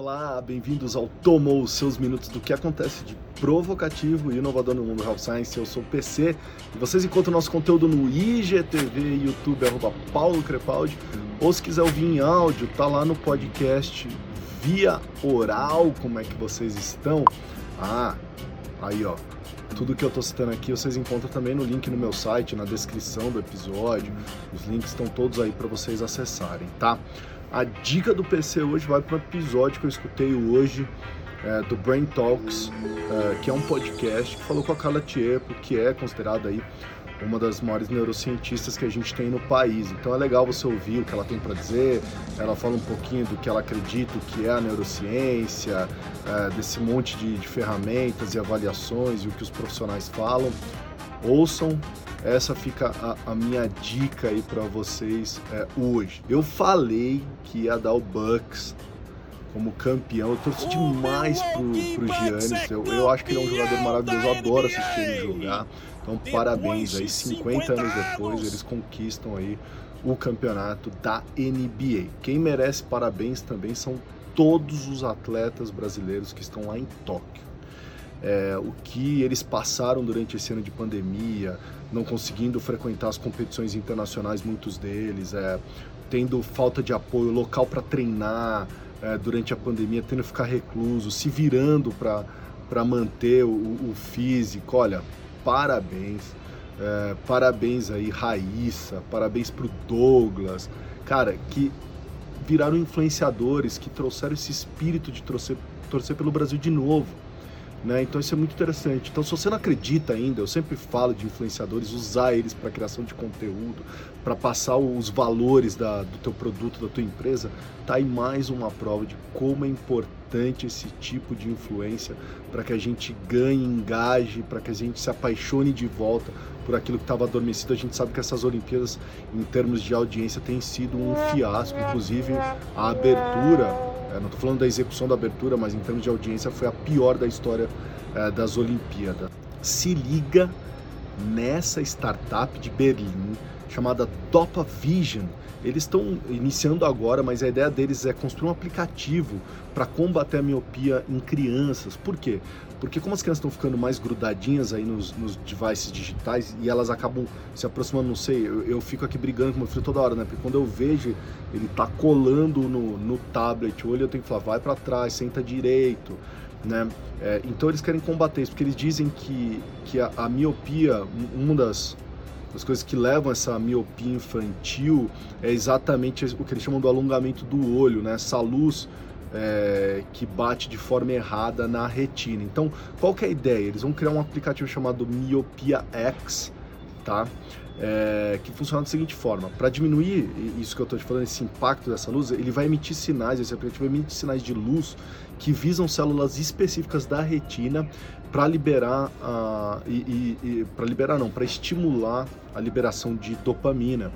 Olá, bem-vindos ao Tomou seus minutos do que acontece de provocativo e inovador no mundo Health Science. Eu sou o PC e vocês encontram nosso conteúdo no IGTV, YouTube, arroba Paulo Crepaldi. Ou se quiser ouvir em áudio, tá lá no podcast via oral. Como é que vocês estão? Ah, aí ó, tudo que eu tô citando aqui vocês encontram também no link no meu site, na descrição do episódio. Os links estão todos aí para vocês acessarem, tá? A dica do PC hoje vai para um episódio que eu escutei hoje é, do Brain Talks, é, que é um podcast que falou com a Carla Tiepo, que é considerada aí uma das maiores neurocientistas que a gente tem no país. Então é legal você ouvir o que ela tem para dizer. Ela fala um pouquinho do que ela acredita que é a neurociência, é, desse monte de, de ferramentas e avaliações e o que os profissionais falam. Ouçam, essa fica a, a minha dica aí para vocês é, hoje. Eu falei que ia dar o Bucks como campeão. Eu torço demais pro, pro Giannis. Eu, eu acho que ele é um jogador maravilhoso. Eu adoro assistir ele jogar. Então, parabéns aí. 50 anos depois, eles conquistam aí o campeonato da NBA. Quem merece parabéns também são todos os atletas brasileiros que estão lá em Tóquio é, o que eles passaram durante esse ano de pandemia, não conseguindo frequentar as competições internacionais, muitos deles, é, tendo falta de apoio local para treinar é, durante a pandemia, tendo que ficar recluso, se virando para manter o, o, físico. Olha, parabéns. É, parabéns aí, Raíssa, parabéns pro Douglas, cara, que viraram influenciadores, que trouxeram esse espírito de torcer, torcer pelo Brasil de novo. Né? Então isso é muito interessante. Então se você não acredita ainda, eu sempre falo de influenciadores, usar eles para criação de conteúdo, para passar os valores da, do teu produto, da tua empresa, tá aí mais uma prova de como é importante esse tipo de influência para que a gente ganhe, engaje, para que a gente se apaixone de volta por aquilo que estava adormecido. A gente sabe que essas Olimpíadas, em termos de audiência, tem sido um fiasco. Inclusive a abertura não estou falando da execução da abertura, mas em termos de audiência foi a pior da história é, das Olimpíadas. Se liga nessa startup de Berlim chamada Dopa Vision. Eles estão iniciando agora, mas a ideia deles é construir um aplicativo para combater a miopia em crianças. Por quê? Porque como as crianças estão ficando mais grudadinhas aí nos, nos devices digitais e elas acabam se aproximando, não sei, eu, eu, fico aqui brigando com meu filho toda hora, né? Porque quando eu vejo ele tá colando no, no tablet, o olho eu tenho que falar, vai para trás, senta direito, né? É, então eles querem combater isso, porque eles dizem que, que a, a miopia, uma das as coisas que levam essa miopia infantil é exatamente o que eles chamam do alongamento do olho, né? Essa luz é, que bate de forma errada na retina. Então, qual que é a ideia? Eles vão criar um aplicativo chamado Miopia X, tá? É, que funciona da seguinte forma: para diminuir isso que eu estou te falando, esse impacto dessa luz, ele vai emitir sinais, esse aplicativo emite sinais de luz que visam células específicas da retina para liberar uh, e, e, e para liberar não, para estimular a liberação de dopamina.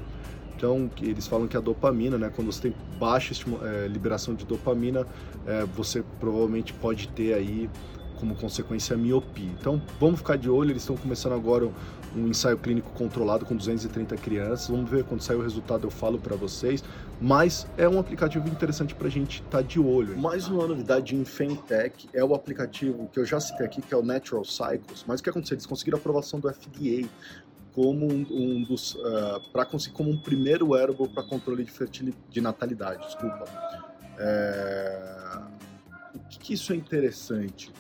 Então, eles falam que a dopamina, né, quando você tem baixa é, liberação de dopamina, é, você provavelmente pode ter aí como consequência a miopia. Então, vamos ficar de olho, eles estão começando agora um ensaio clínico controlado com 230 crianças. Vamos ver quando sair o resultado, eu falo para vocês. Mas é um aplicativo interessante para a gente estar tá de olho. Mais uma novidade em Fintech é o aplicativo que eu já citei aqui, que é o Natural Cycles. Mas o que aconteceu? Eles conseguiram aprovação do FDA como um, um dos uh, ah, para conseguir como um primeiro wearable para controle de fertilidade, de natalidade, desculpa. É... O que, que isso é interessante?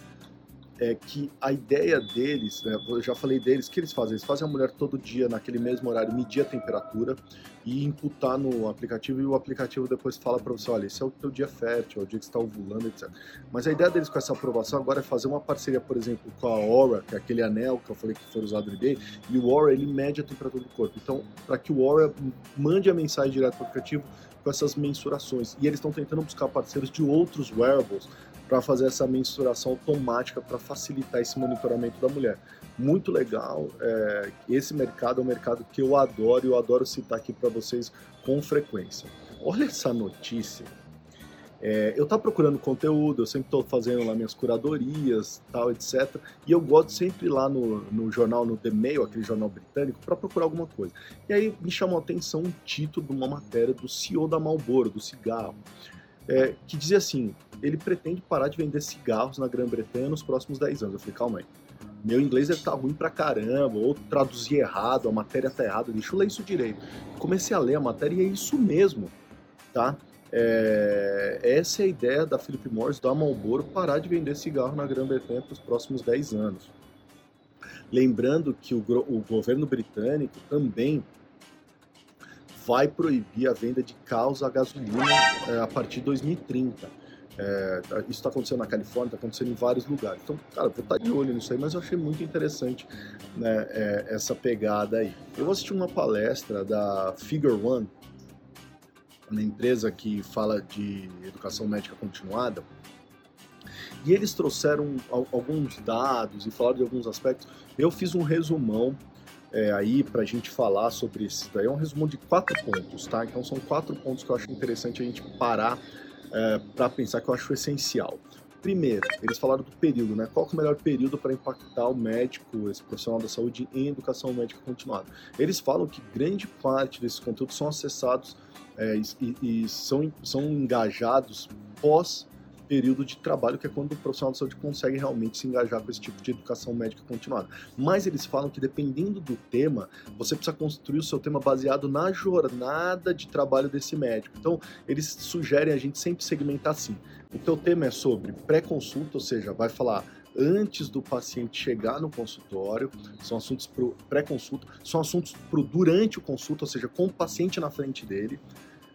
É que a ideia deles, né, eu já falei deles, o que eles fazem? Eles fazem a mulher todo dia, naquele mesmo horário, medir a temperatura e imputar no aplicativo, e o aplicativo depois fala para você: olha, esse é o teu dia fértil, é o dia que está ovulando, etc. Mas a ideia deles com essa aprovação agora é fazer uma parceria, por exemplo, com a Aura, que é aquele anel que eu falei que foi usado no eBay, e o Aura ele mede a temperatura do corpo. Então, para que o Aura mande a mensagem direto para o aplicativo com essas mensurações. E eles estão tentando buscar parceiros de outros wearables para fazer essa mensuração automática para facilitar esse monitoramento da mulher. Muito legal. É, esse mercado é um mercado que eu adoro e eu adoro citar aqui para vocês com frequência. Olha essa notícia. É, eu estava procurando conteúdo, eu sempre estou fazendo lá minhas curadorias, tal, etc. E eu gosto sempre lá no, no jornal, no The Mail, aquele jornal britânico, para procurar alguma coisa. E aí me chamou a atenção um título de uma matéria do CEO da Marlboro, do cigarro, é, que dizia assim: ele pretende parar de vender cigarros na Grã-Bretanha nos próximos 10 anos. Eu falei, calma aí. Meu inglês deve estar tá ruim pra caramba, ou traduzir errado, a matéria tá errada, deixa eu ler isso direito. Comecei a ler a matéria e é isso mesmo, tá? É, essa é a ideia da Philip Morris, da Marlboro, parar de vender cigarro na Grã-Bretanha para os próximos 10 anos. Lembrando que o, o governo britânico também vai proibir a venda de carros a gasolina é, a partir de 2030. É, isso está acontecendo na Califórnia, está acontecendo em vários lugares. Então, cara, vou estar tá de olho nisso aí, mas eu achei muito interessante né, é, essa pegada aí. Eu assisti uma palestra da Figure One, uma empresa que fala de educação médica continuada, e eles trouxeram alguns dados e falaram de alguns aspectos. Eu fiz um resumão é, aí para a gente falar sobre isso. Daí é um resumo de quatro pontos, tá? Então são quatro pontos que eu acho interessante a gente parar é, para pensar que eu acho essencial. Primeiro, eles falaram do período, né? Qual é o melhor período para impactar o médico, esse profissional da saúde, em educação médica continuada? Eles falam que grande parte desses conteúdos são acessados é, e, e, são, são engajados pós período de trabalho, que é quando o profissional de saúde consegue realmente se engajar com esse tipo de educação médica continuada. Mas eles falam que dependendo do tema, você precisa construir o seu tema baseado na jornada de trabalho desse médico. Então, eles sugerem a gente sempre segmentar assim. O teu tema é sobre pré-consulta, ou seja, vai falar antes do paciente chegar no consultório, são assuntos para pré-consulta, são assuntos para durante o consulta, ou seja, com o paciente na frente dele,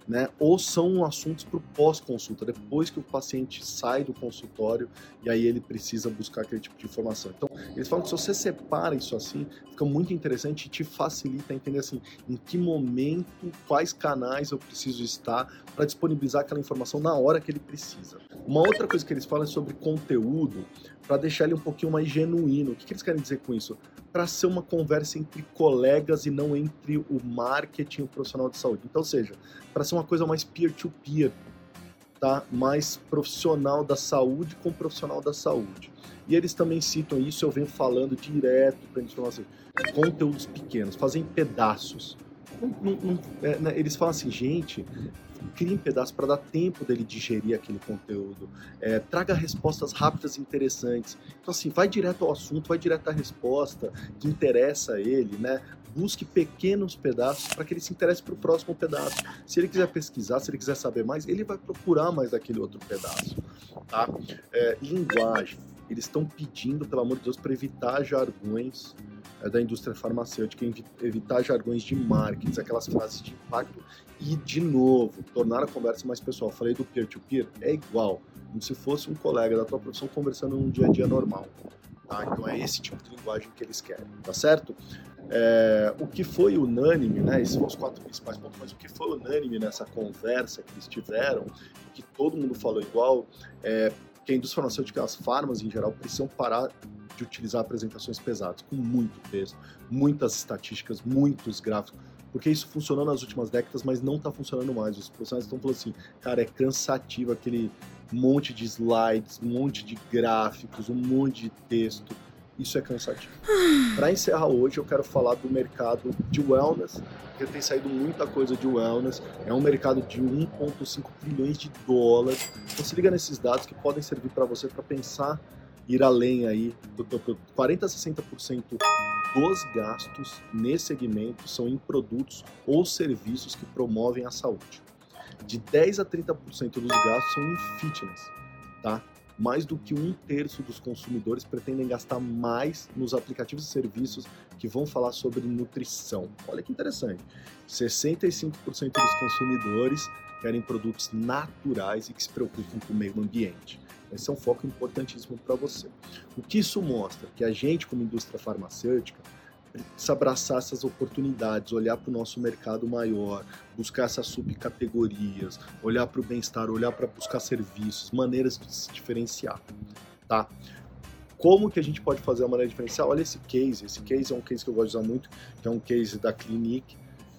né? Ou são assuntos para o pós-consulta, depois que o paciente sai do consultório e aí ele precisa buscar aquele tipo de informação. Então, eles falam que se você separa isso assim, fica muito interessante e te facilita entender assim, em que momento, quais canais eu preciso estar para disponibilizar aquela informação na hora que ele precisa. Uma outra coisa que eles falam é sobre conteúdo, para deixar ele um pouquinho mais genuíno. O que, que eles querem dizer com isso? Para ser uma conversa entre colegas e não entre o marketing e o profissional de saúde. Então, seja, para ser uma coisa mais peer-to-peer, -peer, tá? mais profissional da saúde com profissional da saúde. E eles também citam isso, eu venho falando direto para eles falar assim, conteúdos pequenos, fazem pedaços. Não, não, é, né? Eles falam assim, gente, crie em pedaços para dar tempo dele digerir aquele conteúdo, é, traga respostas rápidas e interessantes. Então, assim, vai direto ao assunto, vai direto à resposta que interessa a ele, né? Busque pequenos pedaços para que ele se interesse para o próximo pedaço. Se ele quiser pesquisar, se ele quiser saber mais, ele vai procurar mais aquele outro pedaço. Tá? É, linguagem. Eles estão pedindo, pelo amor de Deus, para evitar jargões é, da indústria farmacêutica, evitar jargões de marketing, aquelas frases de impacto e, de novo, tornar a conversa mais pessoal. Falei do peer-to-peer, -peer, é igual, como se fosse um colega da tua profissão conversando num dia a dia normal. Tá? Então é esse tipo de linguagem que eles querem, tá certo? É, o que foi unânime, né? Esses foram os quatro principais pontos, mas o que foi unânime nessa conversa que eles tiveram, que todo mundo falou igual, é que a indústria farmacêutica, as farmas em geral, precisam parar de utilizar apresentações pesadas, com muito texto, muitas estatísticas, muitos gráficos, porque isso funcionou nas últimas décadas, mas não está funcionando mais. Os profissionais estão falando assim, cara, é cansativo aquele monte de slides, um monte de gráficos, um monte de texto. Isso é cansativo. Para encerrar hoje, eu quero falar do mercado de wellness, porque tem saído muita coisa de wellness. É um mercado de 1,5 trilhões de dólares. Então se liga nesses dados que podem servir para você para pensar ir além aí, 40 a 60% dos gastos nesse segmento são em produtos ou serviços que promovem a saúde. De 10 a 30% dos gastos são em fitness, tá? Mais do que um terço dos consumidores pretendem gastar mais nos aplicativos e serviços que vão falar sobre nutrição. Olha que interessante. 65% dos consumidores querem produtos naturais e que se preocupem com o meio ambiente. Esse é um foco importantíssimo para você. O que isso mostra? Que a gente, como indústria farmacêutica, precisa abraçar essas oportunidades, olhar para o nosso mercado maior, buscar essas subcategorias, olhar para o bem-estar, olhar para buscar serviços, maneiras de se diferenciar, tá? Como que a gente pode fazer a maneira diferencial? Olha esse case, esse case é um case que eu gosto de usar muito, que é um case da Clinique,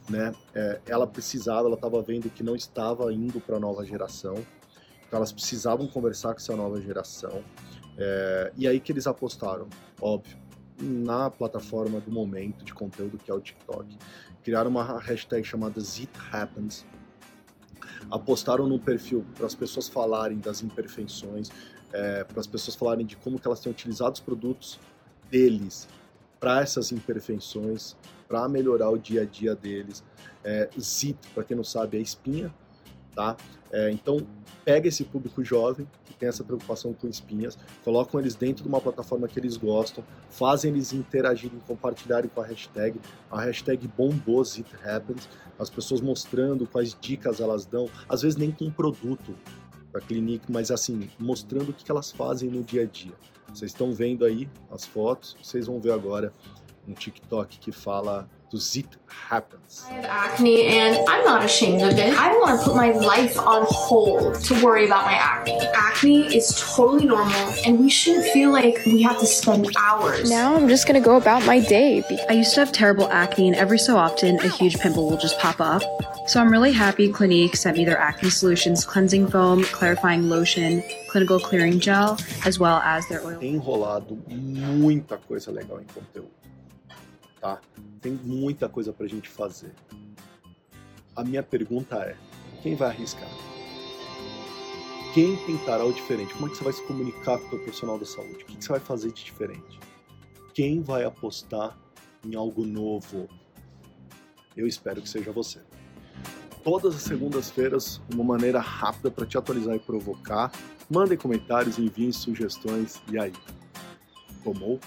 né? É, ela precisava, ela estava vendo que não estava indo para a nova geração, elas precisavam conversar com essa nova geração. É, e aí que eles apostaram, óbvio, na plataforma do momento de conteúdo que é o TikTok. Criaram uma hashtag chamada Zit Happens, apostaram no perfil para as pessoas falarem das imperfeições, é, para as pessoas falarem de como que elas têm utilizado os produtos deles para essas imperfeições, para melhorar o dia a dia deles. É, ZIT, para quem não sabe, é espinha, tá? É, então, pega esse público jovem que tem essa preocupação com espinhas, colocam eles dentro de uma plataforma que eles gostam, fazem eles interagirem, compartilharem com a hashtag. A hashtag bombou It Happens, as pessoas mostrando quais dicas elas dão, às vezes nem com produto para clinique, mas assim, mostrando o que elas fazem no dia a dia. Vocês estão vendo aí as fotos, vocês vão ver agora um TikTok que fala does it happens. I have acne and I'm not ashamed of it. I don't want to put my life on hold to worry about my acne. Acne is totally normal and we shouldn't feel like we have to spend hours. Now I'm just gonna go about my day. I used to have terrible acne and every so often a huge pimple will just pop up. So I'm really happy Clinique sent me their acne solutions cleansing foam, clarifying lotion, clinical clearing gel, as well as their oil. Tem enrolado muita coisa legal em conteúdo. Tá? Tem muita coisa para a gente fazer. A minha pergunta é: quem vai arriscar? Quem tentará o diferente? Como é que você vai se comunicar com o profissional da saúde? O que você vai fazer de diferente? Quem vai apostar em algo novo? Eu espero que seja você. Todas as segundas-feiras, uma maneira rápida para te atualizar e provocar. Mandem comentários, enviem sugestões. E aí? Tomou?